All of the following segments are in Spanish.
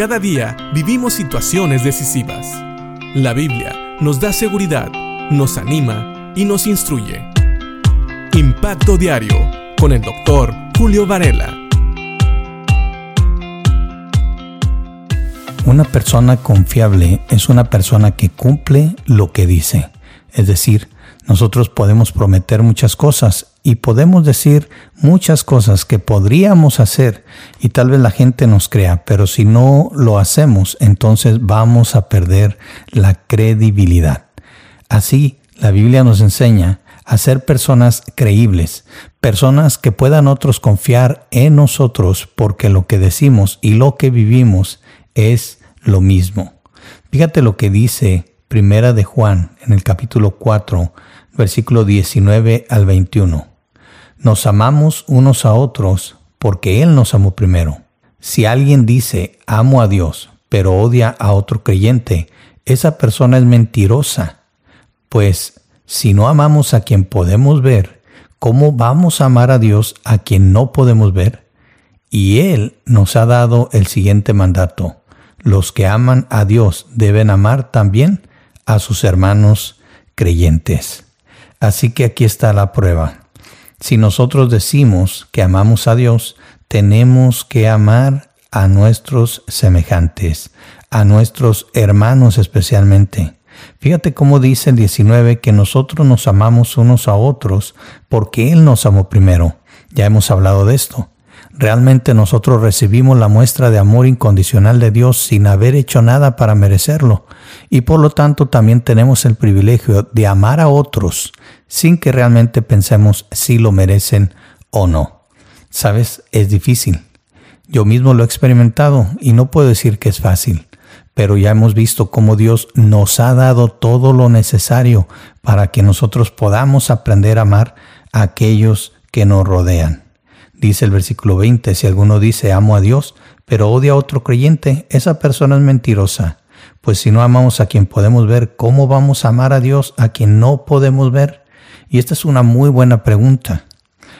Cada día vivimos situaciones decisivas. La Biblia nos da seguridad, nos anima y nos instruye. Impacto Diario con el doctor Julio Varela. Una persona confiable es una persona que cumple lo que dice. Es decir, nosotros podemos prometer muchas cosas y podemos decir muchas cosas que podríamos hacer y tal vez la gente nos crea, pero si no lo hacemos, entonces vamos a perder la credibilidad. Así, la Biblia nos enseña a ser personas creíbles, personas que puedan otros confiar en nosotros porque lo que decimos y lo que vivimos es lo mismo. Fíjate lo que dice Primera de Juan en el capítulo 4, versículo 19 al 21. Nos amamos unos a otros porque Él nos amó primero. Si alguien dice amo a Dios, pero odia a otro creyente, esa persona es mentirosa. Pues si no amamos a quien podemos ver, ¿cómo vamos a amar a Dios a quien no podemos ver? Y Él nos ha dado el siguiente mandato. Los que aman a Dios deben amar también a sus hermanos creyentes. Así que aquí está la prueba. Si nosotros decimos que amamos a Dios, tenemos que amar a nuestros semejantes, a nuestros hermanos especialmente. Fíjate cómo dice el 19 que nosotros nos amamos unos a otros porque Él nos amó primero. Ya hemos hablado de esto. Realmente nosotros recibimos la muestra de amor incondicional de Dios sin haber hecho nada para merecerlo y por lo tanto también tenemos el privilegio de amar a otros sin que realmente pensemos si lo merecen o no. Sabes, es difícil. Yo mismo lo he experimentado y no puedo decir que es fácil, pero ya hemos visto cómo Dios nos ha dado todo lo necesario para que nosotros podamos aprender a amar a aquellos que nos rodean. Dice el versículo 20, si alguno dice amo a Dios, pero odia a otro creyente, esa persona es mentirosa. Pues si no amamos a quien podemos ver, ¿cómo vamos a amar a Dios a quien no podemos ver? Y esta es una muy buena pregunta.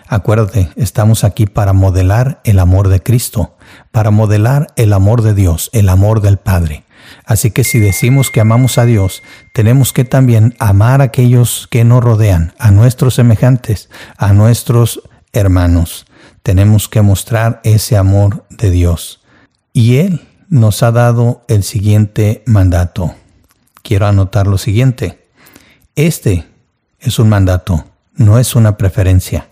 Acuérdate, estamos aquí para modelar el amor de Cristo, para modelar el amor de Dios, el amor del Padre. Así que si decimos que amamos a Dios, tenemos que también amar a aquellos que nos rodean, a nuestros semejantes, a nuestros hermanos tenemos que mostrar ese amor de Dios. Y Él nos ha dado el siguiente mandato. Quiero anotar lo siguiente. Este es un mandato, no es una preferencia.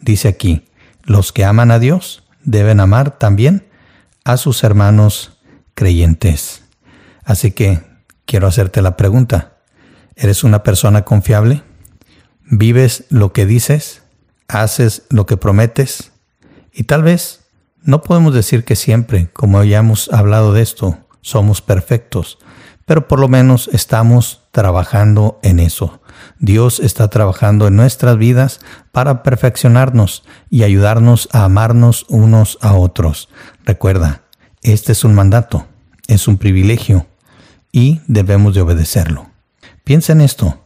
Dice aquí, los que aman a Dios deben amar también a sus hermanos creyentes. Así que quiero hacerte la pregunta. ¿Eres una persona confiable? ¿Vives lo que dices? ¿Haces lo que prometes? Y tal vez no podemos decir que siempre, como ya hemos hablado de esto, somos perfectos, pero por lo menos estamos trabajando en eso. Dios está trabajando en nuestras vidas para perfeccionarnos y ayudarnos a amarnos unos a otros. Recuerda, este es un mandato, es un privilegio y debemos de obedecerlo. Piensa en esto,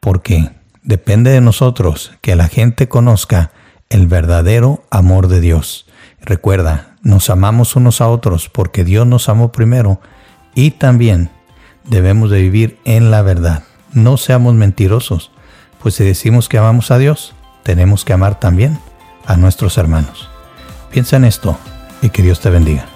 porque depende de nosotros que la gente conozca el verdadero amor de Dios. Recuerda, nos amamos unos a otros porque Dios nos amó primero y también debemos de vivir en la verdad. No seamos mentirosos, pues si decimos que amamos a Dios, tenemos que amar también a nuestros hermanos. Piensa en esto y que Dios te bendiga.